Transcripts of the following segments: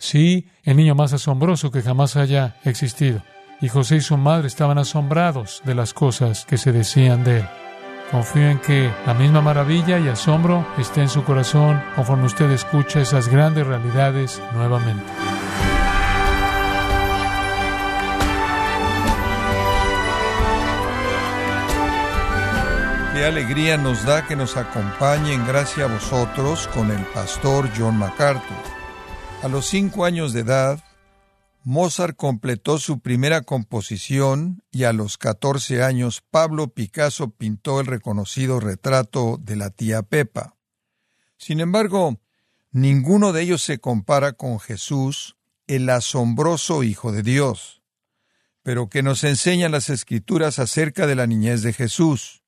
Sí, el niño más asombroso que jamás haya existido. Y José y su madre estaban asombrados de las cosas que se decían de él. Confío en que la misma maravilla y asombro esté en su corazón conforme usted escucha esas grandes realidades nuevamente. Qué alegría nos da que nos acompañe en gracia a vosotros con el pastor John MacArthur. A los cinco años de edad, Mozart completó su primera composición y a los catorce años Pablo Picasso pintó el reconocido retrato de la tía Pepa. Sin embargo, ninguno de ellos se compara con Jesús, el asombroso Hijo de Dios. Pero que nos enseñan las Escrituras acerca de la niñez de Jesús.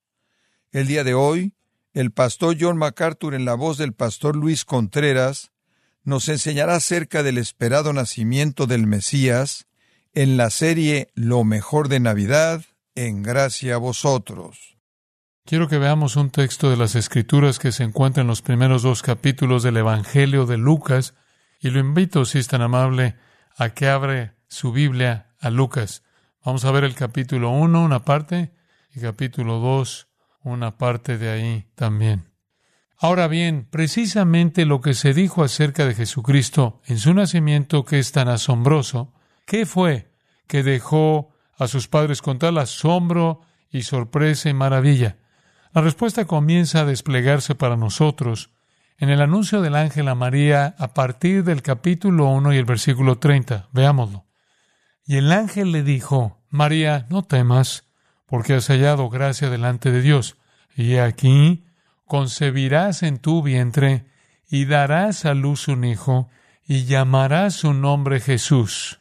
El día de hoy, el pastor John MacArthur en la voz del pastor Luis Contreras nos enseñará acerca del esperado nacimiento del Mesías en la serie Lo mejor de Navidad, en gracia a vosotros. Quiero que veamos un texto de las Escrituras que se encuentra en los primeros dos capítulos del Evangelio de Lucas, y lo invito, si es tan amable, a que abre su Biblia a Lucas. Vamos a ver el capítulo 1, una parte, y capítulo 2, una parte de ahí también. Ahora bien, precisamente lo que se dijo acerca de Jesucristo en su nacimiento que es tan asombroso, ¿qué fue que dejó a sus padres con tal asombro y sorpresa y maravilla? La respuesta comienza a desplegarse para nosotros en el anuncio del ángel a María a partir del capítulo 1 y el versículo 30. Veámoslo. Y el ángel le dijo, María, no temas, porque has hallado gracia delante de Dios. Y aquí concebirás en tu vientre y darás a luz un hijo y llamarás su nombre Jesús.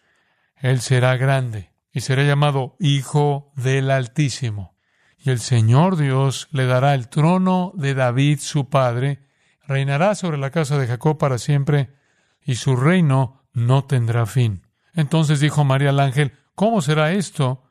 Él será grande y será llamado Hijo del Altísimo. Y el Señor Dios le dará el trono de David su padre, reinará sobre la casa de Jacob para siempre, y su reino no tendrá fin. Entonces dijo María al ángel, ¿cómo será esto?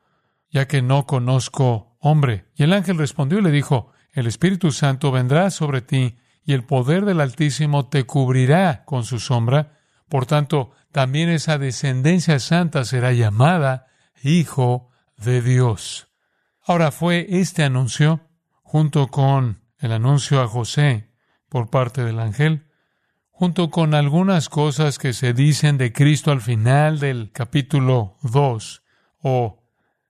ya que no conozco hombre. Y el ángel respondió y le dijo, el Espíritu Santo vendrá sobre ti y el poder del Altísimo te cubrirá con su sombra. Por tanto, también esa descendencia santa será llamada Hijo de Dios. Ahora fue este anuncio, junto con el anuncio a José por parte del ángel, junto con algunas cosas que se dicen de Cristo al final del capítulo 2 o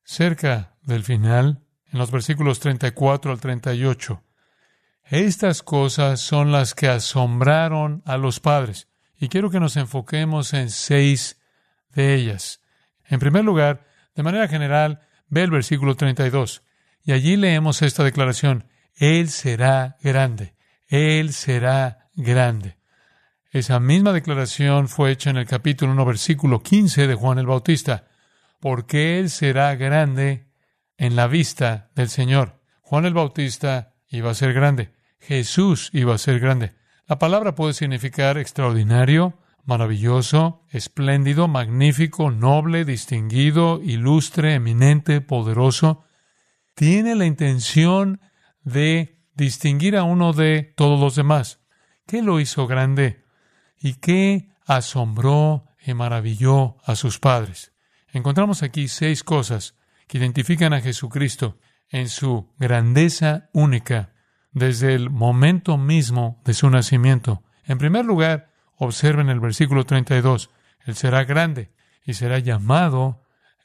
cerca del final, en los versículos 34 al 38. Estas cosas son las que asombraron a los padres, y quiero que nos enfoquemos en seis de ellas. En primer lugar, de manera general, ve el versículo 32, y allí leemos esta declaración, Él será grande, Él será grande. Esa misma declaración fue hecha en el capítulo 1, versículo 15 de Juan el Bautista, porque Él será grande en la vista del Señor. Juan el Bautista iba a ser grande. Jesús iba a ser grande. La palabra puede significar extraordinario, maravilloso, espléndido, magnífico, noble, distinguido, ilustre, eminente, poderoso. Tiene la intención de distinguir a uno de todos los demás. ¿Qué lo hizo grande? ¿Y qué asombró y maravilló a sus padres? Encontramos aquí seis cosas que identifican a Jesucristo en su grandeza única desde el momento mismo de su nacimiento. En primer lugar, observen el versículo 32, Él será grande y será llamado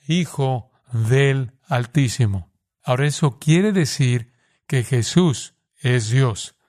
Hijo del Altísimo. Ahora eso quiere decir que Jesús es Dios.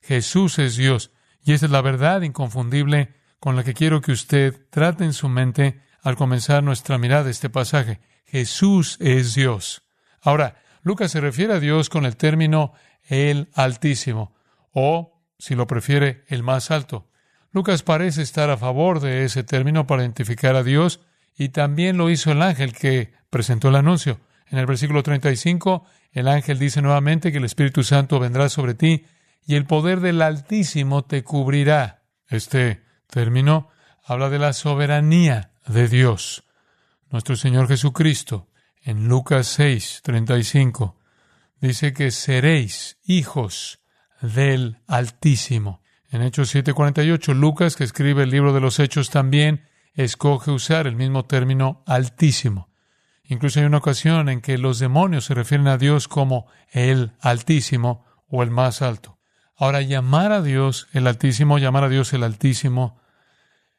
Jesús es Dios. Y esa es la verdad inconfundible con la que quiero que usted trate en su mente al comenzar nuestra mirada este pasaje. Jesús es Dios. Ahora, Lucas se refiere a Dios con el término el Altísimo, o, si lo prefiere, el más alto. Lucas parece estar a favor de ese término para identificar a Dios, y también lo hizo el ángel que presentó el anuncio. En el versículo 35, el ángel dice nuevamente que el Espíritu Santo vendrá sobre ti y el poder del Altísimo te cubrirá. Este término habla de la soberanía de Dios nuestro Señor Jesucristo, en Lucas 6, 35, dice que seréis hijos del Altísimo. En Hechos 7:48, Lucas, que escribe el libro de los Hechos, también escoge usar el mismo término altísimo. Incluso hay una ocasión en que los demonios se refieren a Dios como el altísimo o el más alto. Ahora, llamar a Dios el altísimo, llamar a Dios el altísimo,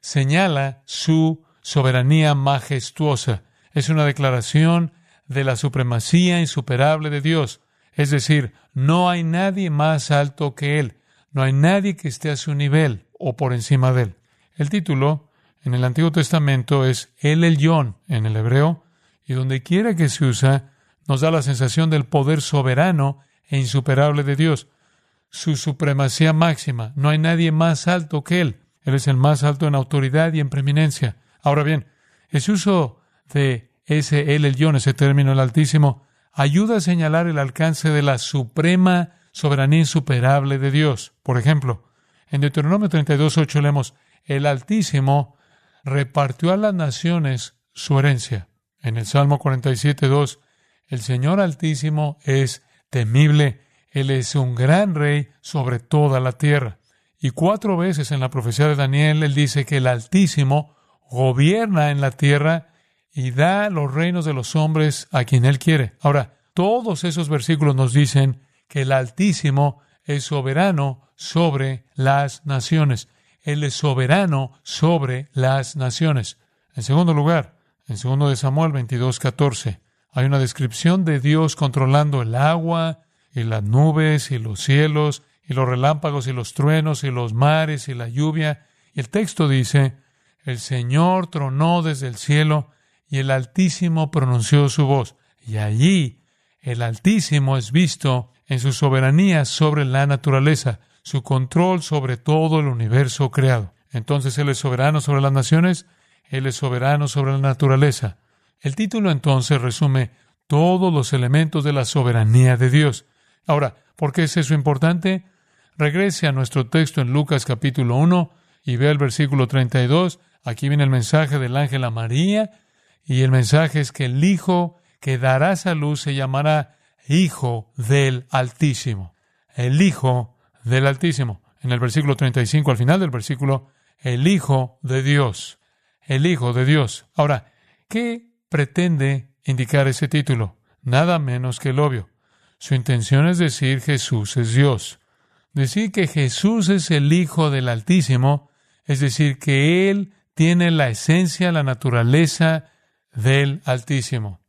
señala su soberanía majestuosa. Es una declaración de la supremacía insuperable de Dios. Es decir, no hay nadie más alto que Él. No hay nadie que esté a su nivel o por encima de Él. El título en el Antiguo Testamento es El Elyon en el hebreo, y donde quiera que se usa, nos da la sensación del poder soberano e insuperable de Dios, su supremacía máxima. No hay nadie más alto que Él. Él es el más alto en autoridad y en preeminencia. Ahora bien, ese uso de ese el Elyon, ese término, el Altísimo, ayuda a señalar el alcance de la suprema soberanía insuperable de Dios. Por ejemplo, en Deuteronomio 32.8 leemos, el Altísimo repartió a las naciones su herencia. En el Salmo 47.2, el Señor Altísimo es temible, Él es un gran rey sobre toda la tierra. Y cuatro veces en la profecía de Daniel, Él dice que el Altísimo gobierna en la tierra y da los reinos de los hombres a quien Él quiere. Ahora, todos esos versículos nos dicen que el Altísimo es soberano sobre las naciones. Él es soberano sobre las naciones. En segundo lugar, en segundo de Samuel 22, 14, hay una descripción de Dios controlando el agua y las nubes y los cielos y los relámpagos y los truenos y los mares y la lluvia. Y el texto dice, el Señor tronó desde el cielo y el Altísimo pronunció su voz. Y allí el Altísimo es visto en su soberanía sobre la naturaleza, su control sobre todo el universo creado. Entonces Él es soberano sobre las naciones, Él es soberano sobre la naturaleza. El título entonces resume todos los elementos de la soberanía de Dios. Ahora, ¿por qué es eso importante? Regrese a nuestro texto en Lucas capítulo 1 y vea el versículo 32. Aquí viene el mensaje del ángel a María y el mensaje es que el Hijo que darás a luz se llamará Hijo del Altísimo. El Hijo del Altísimo. En el versículo 35, al final del versículo, el Hijo de Dios. El Hijo de Dios. Ahora, ¿qué pretende indicar ese título? Nada menos que el obvio. Su intención es decir Jesús es Dios. Decir que Jesús es el Hijo del Altísimo, es decir, que Él tiene la esencia, la naturaleza del Altísimo.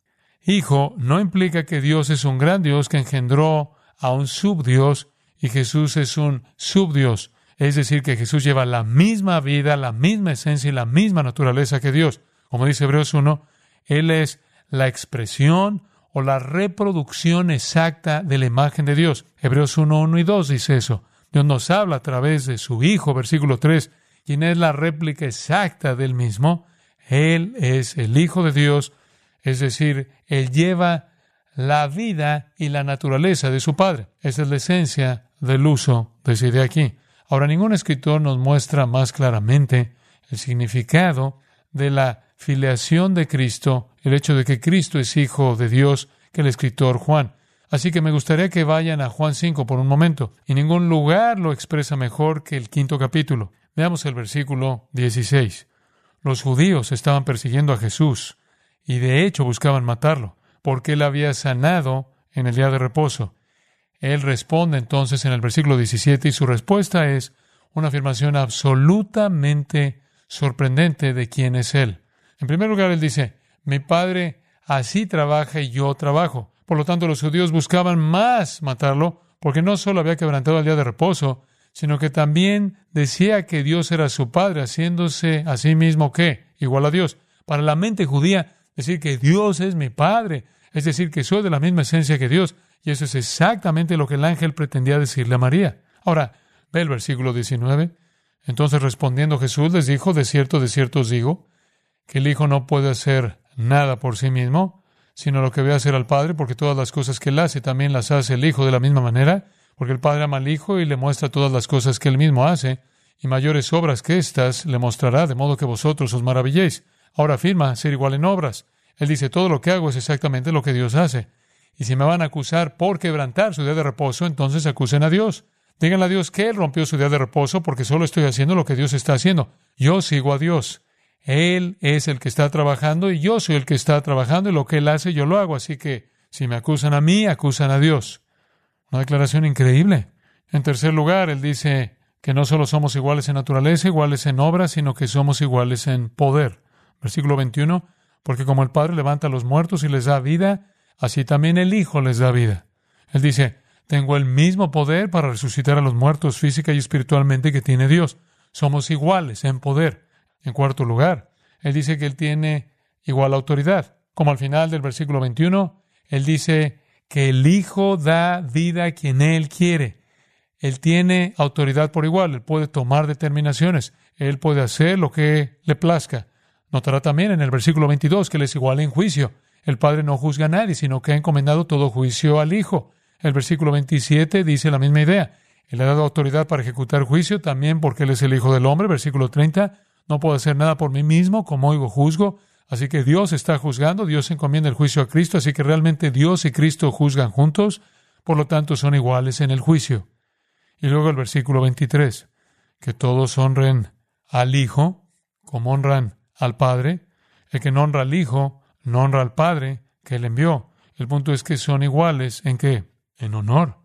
Hijo no implica que Dios es un gran Dios que engendró a un subdios y Jesús es un subdios. Es decir, que Jesús lleva la misma vida, la misma esencia y la misma naturaleza que Dios. Como dice Hebreos 1, Él es la expresión o la reproducción exacta de la imagen de Dios. Hebreos 1, 1 y 2 dice eso. Dios nos habla a través de su Hijo, versículo 3, quien es la réplica exacta del mismo. Él es el Hijo de Dios, es decir, Él lleva la vida y la naturaleza de su Padre. Esa es la esencia del uso de aquí. Ahora, ningún escritor nos muestra más claramente el significado de la filiación de Cristo, el hecho de que Cristo es Hijo de Dios, que el escritor Juan. Así que me gustaría que vayan a Juan 5 por un momento. Y ningún lugar lo expresa mejor que el quinto capítulo. Veamos el versículo 16. Los judíos estaban persiguiendo a Jesús y de hecho buscaban matarlo, porque él había sanado en el día de reposo. Él responde entonces en el versículo 17 y su respuesta es una afirmación absolutamente sorprendente de quién es Él. En primer lugar, Él dice, mi Padre así trabaja y yo trabajo. Por lo tanto, los judíos buscaban más matarlo, porque no solo había quebrantado el día de reposo, sino que también decía que Dios era su Padre, haciéndose a sí mismo ¿qué? Igual a Dios. Para la mente judía, decir que Dios es mi Padre, es decir, que soy de la misma esencia que Dios, y eso es exactamente lo que el ángel pretendía decirle a María. Ahora, ve el versículo 19. Entonces respondiendo Jesús les dijo, de cierto, de cierto os digo, que el Hijo no puede hacer nada por sí mismo, sino lo que ve hacer al Padre, porque todas las cosas que él hace también las hace el Hijo de la misma manera, porque el Padre ama al Hijo y le muestra todas las cosas que él mismo hace, y mayores obras que éstas le mostrará, de modo que vosotros os maravilléis. Ahora afirma ser igual en obras. Él dice, todo lo que hago es exactamente lo que Dios hace. Y si me van a acusar por quebrantar su día de reposo, entonces acusen a Dios. Díganle a Dios que Él rompió su día de reposo porque solo estoy haciendo lo que Dios está haciendo. Yo sigo a Dios. Él es el que está trabajando y yo soy el que está trabajando y lo que Él hace yo lo hago. Así que si me acusan a mí, acusan a Dios. Una declaración increíble. En tercer lugar, Él dice que no solo somos iguales en naturaleza, iguales en obra, sino que somos iguales en poder. Versículo 21, porque como el Padre levanta a los muertos y les da vida, así también el Hijo les da vida. Él dice, tengo el mismo poder para resucitar a los muertos física y espiritualmente que tiene Dios. Somos iguales en poder. En cuarto lugar, Él dice que Él tiene igual autoridad. Como al final del versículo 21, Él dice que el Hijo da vida a quien Él quiere. Él tiene autoridad por igual, Él puede tomar determinaciones, Él puede hacer lo que le plazca. Notará también en el versículo 22 que Él es igual en juicio. El Padre no juzga a nadie, sino que ha encomendado todo juicio al Hijo. El versículo 27 dice la misma idea. Él ha dado autoridad para ejecutar juicio también porque Él es el Hijo del Hombre. Versículo 30. No puedo hacer nada por mí mismo, como oigo juzgo. Así que Dios está juzgando, Dios encomienda el juicio a Cristo, así que realmente Dios y Cristo juzgan juntos, por lo tanto son iguales en el juicio. Y luego el versículo 23, que todos honren al Hijo como honran al Padre. El que no honra al Hijo, no honra al Padre que le envió. El punto es que son iguales en qué? En honor.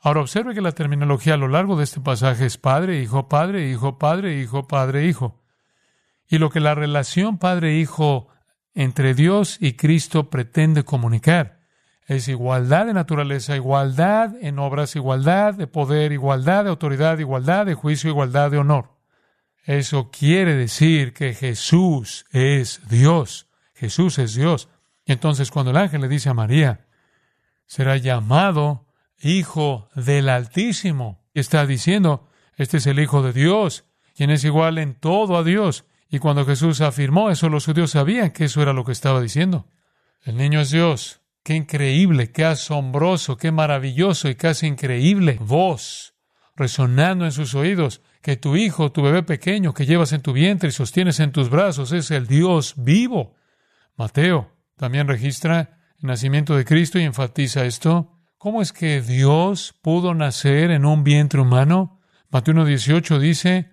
Ahora observe que la terminología a lo largo de este pasaje es Padre, Hijo, Padre, Hijo, Padre, Hijo, Padre, Hijo. Y lo que la relación Padre-Hijo entre Dios y Cristo pretende comunicar es igualdad de naturaleza, igualdad en obras, igualdad de poder, igualdad de autoridad, igualdad de juicio, igualdad de honor. Eso quiere decir que Jesús es Dios. Jesús es Dios. Y entonces cuando el ángel le dice a María, será llamado Hijo del Altísimo, está diciendo, este es el Hijo de Dios, quien es igual en todo a Dios. Y cuando Jesús afirmó eso, los judíos sabían que eso era lo que estaba diciendo. El niño es Dios. Qué increíble, qué asombroso, qué maravilloso y casi increíble voz resonando en sus oídos que tu hijo, tu bebé pequeño que llevas en tu vientre y sostienes en tus brazos es el Dios vivo. Mateo también registra el nacimiento de Cristo y enfatiza esto. ¿Cómo es que Dios pudo nacer en un vientre humano? Mateo 1.18 dice,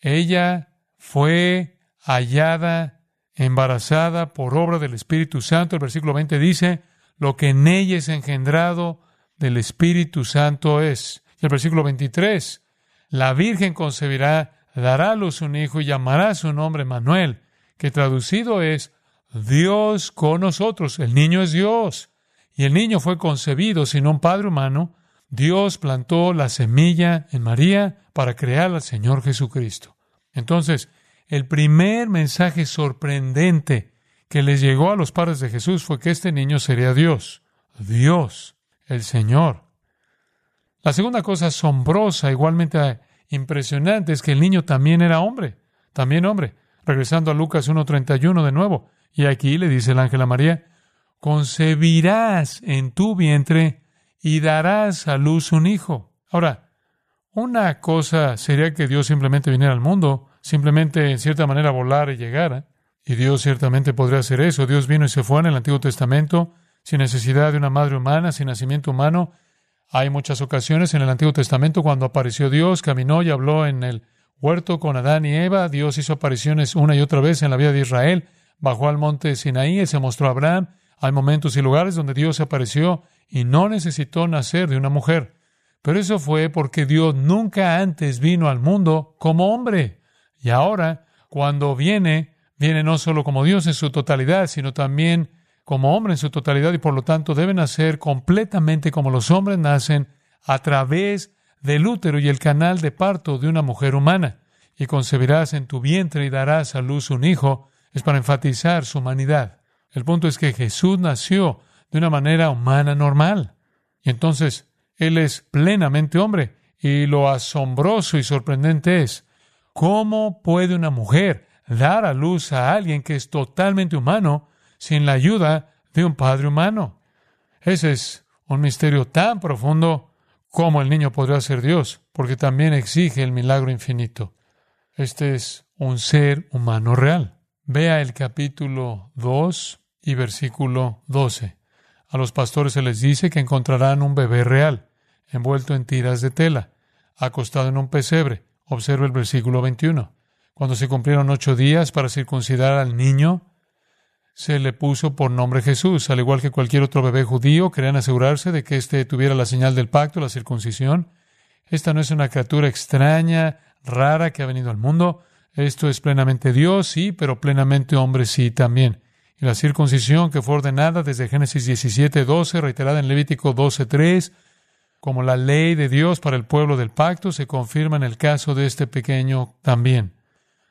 ella fue hallada embarazada por obra del Espíritu Santo. El versículo 20 dice, lo que en ella es engendrado del Espíritu Santo es. Y el versículo 23, la Virgen concebirá, dará a luz un hijo y llamará su nombre Manuel, que traducido es Dios con nosotros. El niño es Dios. Y el niño fue concebido sin un padre humano. Dios plantó la semilla en María para crear al Señor Jesucristo. Entonces, el primer mensaje sorprendente que les llegó a los padres de Jesús fue que este niño sería Dios, Dios, el Señor. La segunda cosa asombrosa, igualmente impresionante, es que el niño también era hombre, también hombre. Regresando a Lucas 1.31 de nuevo, y aquí le dice el ángel a María, concebirás en tu vientre y darás a luz un hijo. Ahora, una cosa sería que Dios simplemente viniera al mundo, simplemente en cierta manera volar y llegara, y Dios ciertamente podría hacer eso. Dios vino y se fue en el Antiguo Testamento sin necesidad de una madre humana, sin nacimiento humano, hay muchas ocasiones en el Antiguo Testamento cuando apareció Dios, caminó y habló en el huerto con Adán y Eva. Dios hizo apariciones una y otra vez en la vida de Israel. Bajó al monte Sinaí y se mostró a Abraham. Hay momentos y lugares donde Dios apareció y no necesitó nacer de una mujer. Pero eso fue porque Dios nunca antes vino al mundo como hombre. Y ahora, cuando viene, viene no solo como Dios en su totalidad, sino también como hombre en su totalidad y por lo tanto deben nacer completamente como los hombres nacen a través del útero y el canal de parto de una mujer humana. Y concebirás en tu vientre y darás a luz un hijo, es para enfatizar su humanidad. El punto es que Jesús nació de una manera humana normal. Y entonces Él es plenamente hombre. Y lo asombroso y sorprendente es, ¿cómo puede una mujer dar a luz a alguien que es totalmente humano sin la ayuda de un padre humano. Ese es un misterio tan profundo como el niño podría ser Dios, porque también exige el milagro infinito. Este es un ser humano real. Vea el capítulo 2 y versículo 12. A los pastores se les dice que encontrarán un bebé real, envuelto en tiras de tela. acostado en un pesebre. Observa el versículo 21. Cuando se cumplieron ocho días para circuncidar al niño, se le puso por nombre Jesús. Al igual que cualquier otro bebé judío, querían asegurarse de que éste tuviera la señal del pacto, la circuncisión. Esta no es una criatura extraña, rara que ha venido al mundo. Esto es plenamente Dios, sí, pero plenamente hombre, sí, también. Y la circuncisión que fue ordenada desde Génesis 17, 12, reiterada en Levítico 12, 3, como la ley de Dios para el pueblo del pacto, se confirma en el caso de este pequeño también.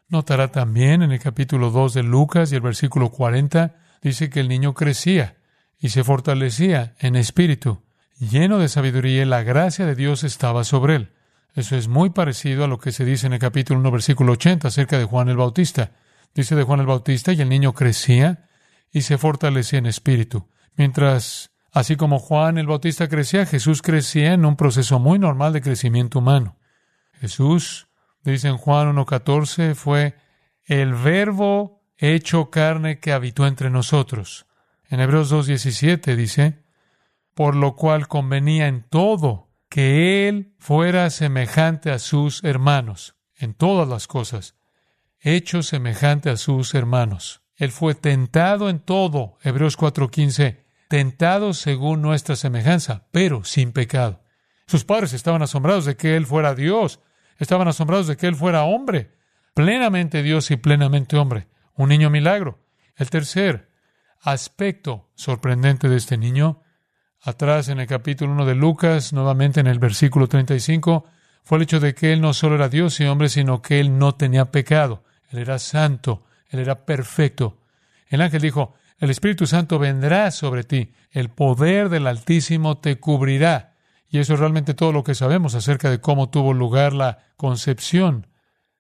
Notará también en el capítulo 2 de Lucas y el versículo 40, dice que el niño crecía y se fortalecía en espíritu, lleno de sabiduría y la gracia de Dios estaba sobre él. Eso es muy parecido a lo que se dice en el capítulo 1, versículo 80 acerca de Juan el Bautista. Dice de Juan el Bautista, y el niño crecía y se fortalecía en espíritu. Mientras, así como Juan el Bautista crecía, Jesús crecía en un proceso muy normal de crecimiento humano. Jesús, dice en Juan 1.14, fue el verbo hecho carne que habitó entre nosotros. En Hebreos 2.17 dice, por lo cual convenía en todo que Él fuera semejante a sus hermanos, en todas las cosas, hecho semejante a sus hermanos. Él fue tentado en todo, Hebreos 4:15, tentado según nuestra semejanza, pero sin pecado. Sus padres estaban asombrados de que Él fuera Dios, estaban asombrados de que Él fuera hombre, plenamente Dios y plenamente hombre, un niño milagro. El tercer aspecto sorprendente de este niño atrás en el capítulo 1 de Lucas, nuevamente en el versículo 35, fue el hecho de que Él no solo era Dios y hombre, sino que Él no tenía pecado. Él era santo, Él era perfecto. El ángel dijo, el Espíritu Santo vendrá sobre ti, el poder del Altísimo te cubrirá. Y eso es realmente todo lo que sabemos acerca de cómo tuvo lugar la concepción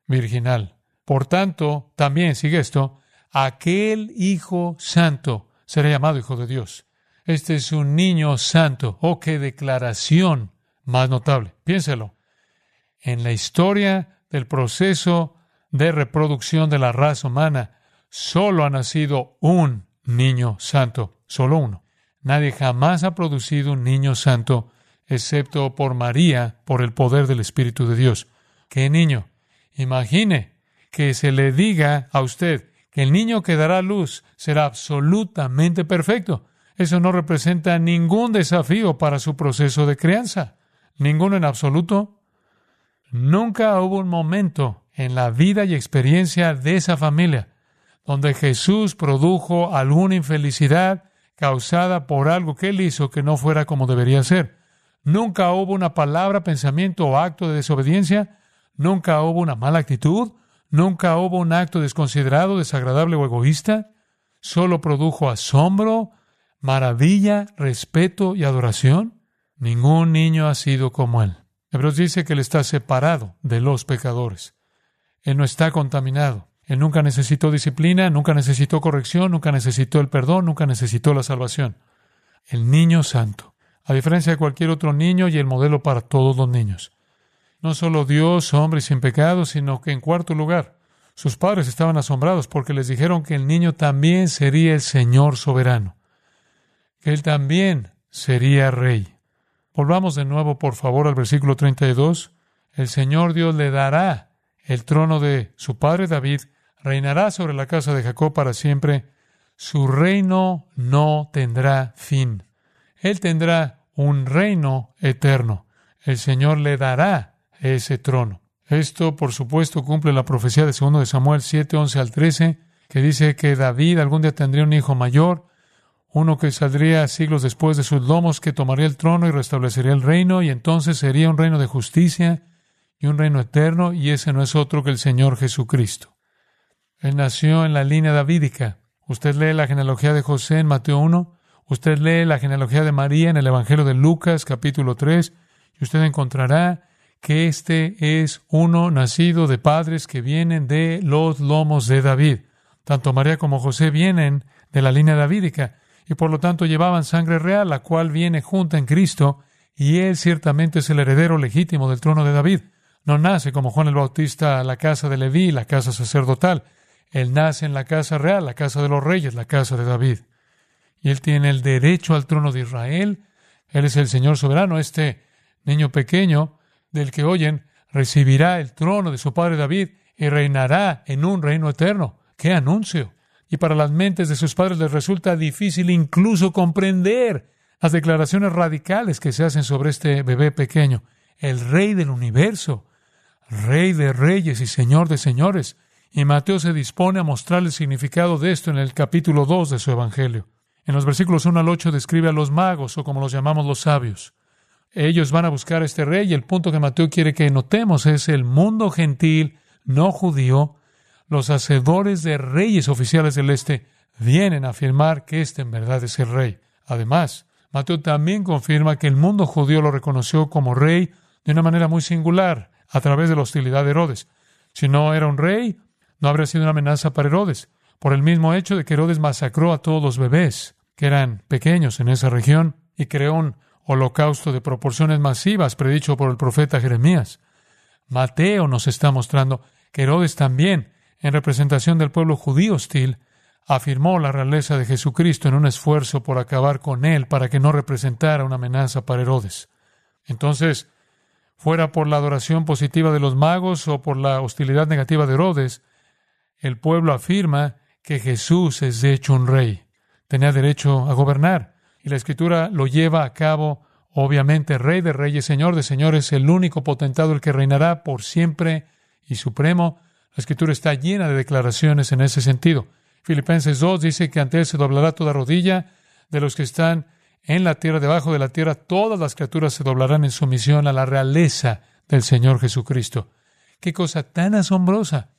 virginal. Por tanto, también sigue esto, aquel Hijo Santo será llamado Hijo de Dios. Este es un niño santo. Oh, qué declaración más notable. Piénselo. En la historia del proceso de reproducción de la raza humana, solo ha nacido un niño santo, solo uno. Nadie jamás ha producido un niño santo, excepto por María, por el poder del Espíritu de Dios. ¿Qué niño? Imagine que se le diga a usted que el niño que dará luz será absolutamente perfecto. Eso no representa ningún desafío para su proceso de crianza, ninguno en absoluto. Nunca hubo un momento en la vida y experiencia de esa familia donde Jesús produjo alguna infelicidad causada por algo que él hizo que no fuera como debería ser. Nunca hubo una palabra, pensamiento o acto de desobediencia. Nunca hubo una mala actitud. Nunca hubo un acto desconsiderado, desagradable o egoísta. Solo produjo asombro, maravilla, respeto y adoración? Ningún niño ha sido como él. Hebreos dice que él está separado de los pecadores. Él no está contaminado. Él nunca necesitó disciplina, nunca necesitó corrección, nunca necesitó el perdón, nunca necesitó la salvación. El niño santo, a diferencia de cualquier otro niño y el modelo para todos los niños. No solo Dios, hombre sin pecado, sino que en cuarto lugar, sus padres estaban asombrados porque les dijeron que el niño también sería el Señor soberano que él también sería rey. Volvamos de nuevo, por favor, al versículo 32. El Señor Dios le dará el trono de su padre David, reinará sobre la casa de Jacob para siempre. Su reino no tendrá fin. Él tendrá un reino eterno. El Señor le dará ese trono. Esto, por supuesto, cumple la profecía de 2 de Samuel 7, 11 al 13, que dice que David algún día tendría un hijo mayor uno que saldría siglos después de sus lomos, que tomaría el trono y restablecería el reino, y entonces sería un reino de justicia y un reino eterno, y ese no es otro que el Señor Jesucristo. Él nació en la línea davídica. Usted lee la genealogía de José en Mateo 1, usted lee la genealogía de María en el Evangelio de Lucas capítulo 3, y usted encontrará que este es uno nacido de padres que vienen de los lomos de David. Tanto María como José vienen de la línea davídica y por lo tanto llevaban sangre real, la cual viene junta en Cristo, y él ciertamente es el heredero legítimo del trono de David. No nace como Juan el Bautista la casa de Leví, la casa sacerdotal. Él nace en la casa real, la casa de los reyes, la casa de David. Y él tiene el derecho al trono de Israel. Él es el Señor soberano. Este niño pequeño del que oyen recibirá el trono de su padre David y reinará en un reino eterno. ¡Qué anuncio! Y para las mentes de sus padres les resulta difícil incluso comprender las declaraciones radicales que se hacen sobre este bebé pequeño, el rey del universo, rey de reyes y señor de señores. Y Mateo se dispone a mostrar el significado de esto en el capítulo 2 de su Evangelio. En los versículos 1 al 8 describe a los magos, o como los llamamos los sabios. Ellos van a buscar a este rey y el punto que Mateo quiere que notemos es el mundo gentil, no judío, los hacedores de reyes oficiales del este, vienen a afirmar que este en verdad es el rey. Además, Mateo también confirma que el mundo judío lo reconoció como rey de una manera muy singular, a través de la hostilidad de Herodes. Si no era un rey, no habría sido una amenaza para Herodes, por el mismo hecho de que Herodes masacró a todos los bebés que eran pequeños en esa región y creó un holocausto de proporciones masivas predicho por el profeta Jeremías. Mateo nos está mostrando que Herodes también, en representación del pueblo judío hostil, afirmó la realeza de Jesucristo en un esfuerzo por acabar con él para que no representara una amenaza para Herodes. Entonces, fuera por la adoración positiva de los magos o por la hostilidad negativa de Herodes, el pueblo afirma que Jesús es de hecho un rey. Tenía derecho a gobernar. Y la escritura lo lleva a cabo, obviamente, rey de reyes, señor de señores, el único potentado, el que reinará por siempre y supremo. La escritura está llena de declaraciones en ese sentido. Filipenses 2 dice que ante él se doblará toda rodilla de los que están en la tierra, debajo de la tierra, todas las criaturas se doblarán en sumisión a la realeza del Señor Jesucristo. Qué cosa tan asombrosa.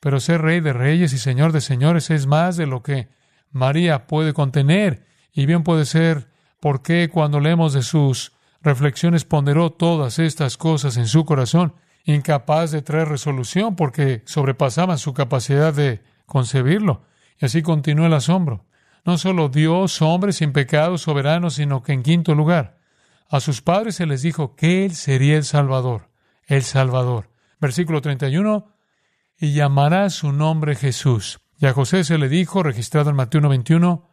Pero ser rey de reyes y señor de señores es más de lo que María puede contener. Y bien puede ser por qué cuando leemos de sus reflexiones ponderó todas estas cosas en su corazón, incapaz de traer resolución porque sobrepasaban su capacidad de concebirlo. Y así continúa el asombro. No solo Dios, hombre sin pecado, soberano, sino que en quinto lugar, a sus padres se les dijo que Él sería el Salvador, el Salvador. Versículo 31, y llamará su nombre Jesús. Y a José se le dijo, registrado en Mateo 1.21,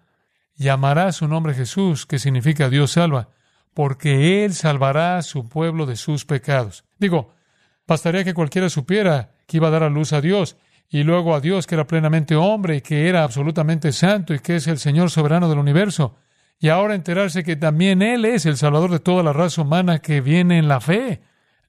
llamará su nombre Jesús, que significa Dios salva, porque Él salvará a su pueblo de sus pecados. Digo, bastaría que cualquiera supiera que iba a dar a luz a Dios, y luego a Dios que era plenamente hombre y que era absolutamente santo y que es el Señor soberano del universo. Y ahora enterarse que también Él es el Salvador de toda la raza humana que viene en la fe.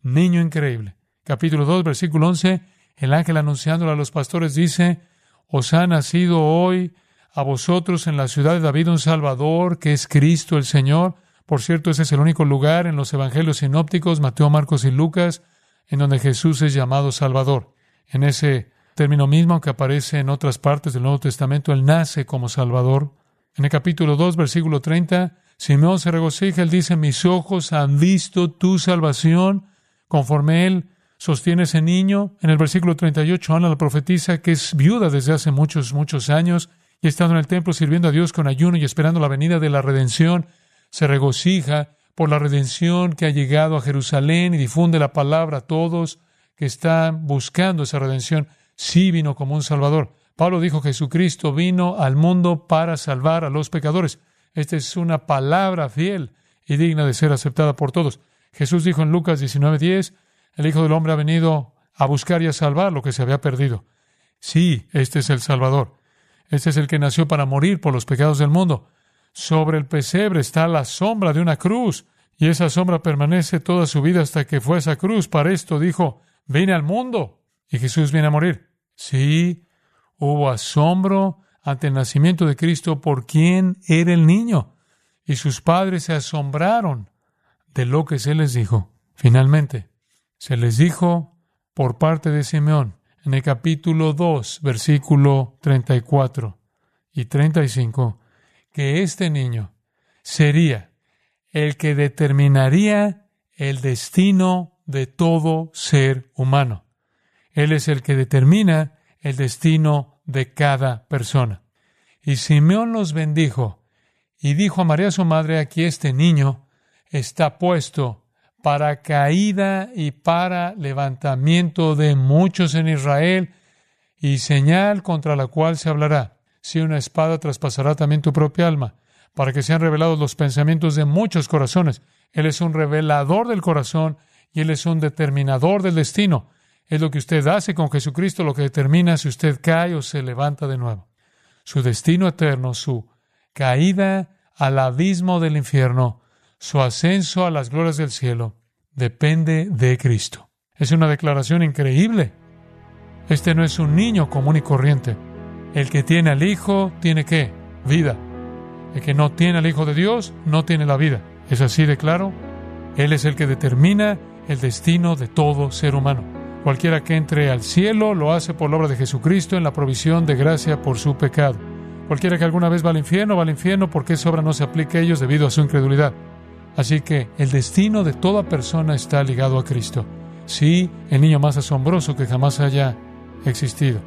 Niño increíble. Capítulo 2, versículo 11. El ángel anunciándole a los pastores dice, Os ha nacido hoy a vosotros en la ciudad de David un Salvador, que es Cristo el Señor. Por cierto, ese es el único lugar en los evangelios sinópticos, Mateo, Marcos y Lucas, en donde Jesús es llamado Salvador. En ese término mismo que aparece en otras partes del Nuevo Testamento, Él nace como Salvador. En el capítulo 2, versículo 30, Simeón se regocija, él dice, mis ojos han visto tu salvación, conforme él sostiene ese niño. En el versículo 38, Ana la profetiza, que es viuda desde hace muchos, muchos años, y estando en el templo sirviendo a Dios con ayuno y esperando la venida de la redención, se regocija por la redención que ha llegado a Jerusalén y difunde la palabra a todos que están buscando esa redención sí vino como un Salvador. Pablo dijo, Jesucristo vino al mundo para salvar a los pecadores. Esta es una palabra fiel y digna de ser aceptada por todos. Jesús dijo en Lucas 19:10, el Hijo del Hombre ha venido a buscar y a salvar lo que se había perdido. Sí, este es el Salvador. Este es el que nació para morir por los pecados del mundo. Sobre el pesebre está la sombra de una cruz, y esa sombra permanece toda su vida hasta que fue esa cruz. Para esto dijo, vine al mundo, y Jesús viene a morir. Sí, hubo asombro ante el nacimiento de Cristo por quién era el niño. Y sus padres se asombraron de lo que se les dijo. Finalmente, se les dijo por parte de Simeón en el capítulo 2, versículo 34 y 35, que este niño sería el que determinaría el destino de todo ser humano. Él es el que determina el destino de cada persona. Y Simeón los bendijo y dijo a María su madre, aquí este niño está puesto para caída y para levantamiento de muchos en Israel y señal contra la cual se hablará. Si una espada traspasará también tu propia alma, para que sean revelados los pensamientos de muchos corazones. Él es un revelador del corazón y Él es un determinador del destino. Es lo que usted hace con Jesucristo lo que determina si usted cae o se levanta de nuevo. Su destino eterno, su caída al abismo del infierno, su ascenso a las glorias del cielo, depende de Cristo. Es una declaración increíble. Este no es un niño común y corriente. El que tiene al Hijo tiene qué? Vida. El que no tiene al Hijo de Dios no tiene la vida. ¿Es así de claro? Él es el que determina el destino de todo ser humano. Cualquiera que entre al cielo lo hace por la obra de Jesucristo en la provisión de gracia por su pecado. Cualquiera que alguna vez va al infierno va al infierno porque esa obra no se aplica a ellos debido a su incredulidad. Así que el destino de toda persona está ligado a Cristo. Sí, el niño más asombroso que jamás haya existido.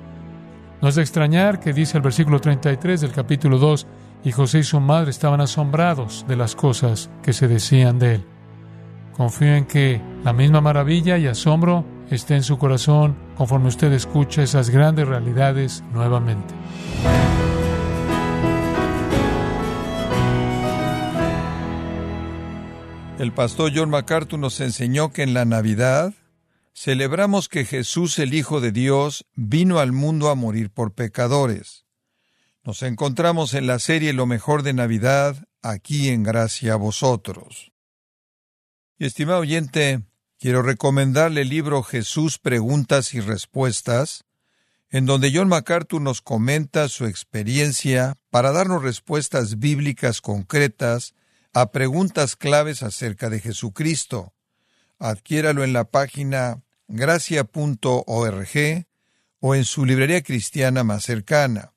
No es de extrañar que dice el versículo 33 del capítulo 2, y José y su madre estaban asombrados de las cosas que se decían de él. Confío en que la misma maravilla y asombro esté en su corazón conforme usted escucha esas grandes realidades nuevamente. El pastor John MacArthur nos enseñó que en la Navidad celebramos que Jesús, el Hijo de Dios, vino al mundo a morir por pecadores. Nos encontramos en la serie Lo mejor de Navidad, aquí en Gracia a vosotros. Y estimado oyente, quiero recomendarle el libro Jesús Preguntas y Respuestas, en donde John MacArthur nos comenta su experiencia para darnos respuestas bíblicas concretas a preguntas claves acerca de Jesucristo. Adquiéralo en la página gracia.org o en su librería cristiana más cercana.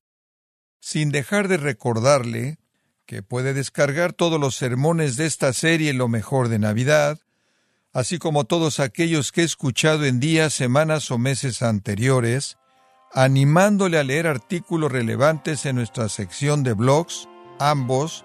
Sin dejar de recordarle que puede descargar todos los sermones de esta serie Lo mejor de Navidad, así como todos aquellos que he escuchado en días, semanas o meses anteriores, animándole a leer artículos relevantes en nuestra sección de blogs, ambos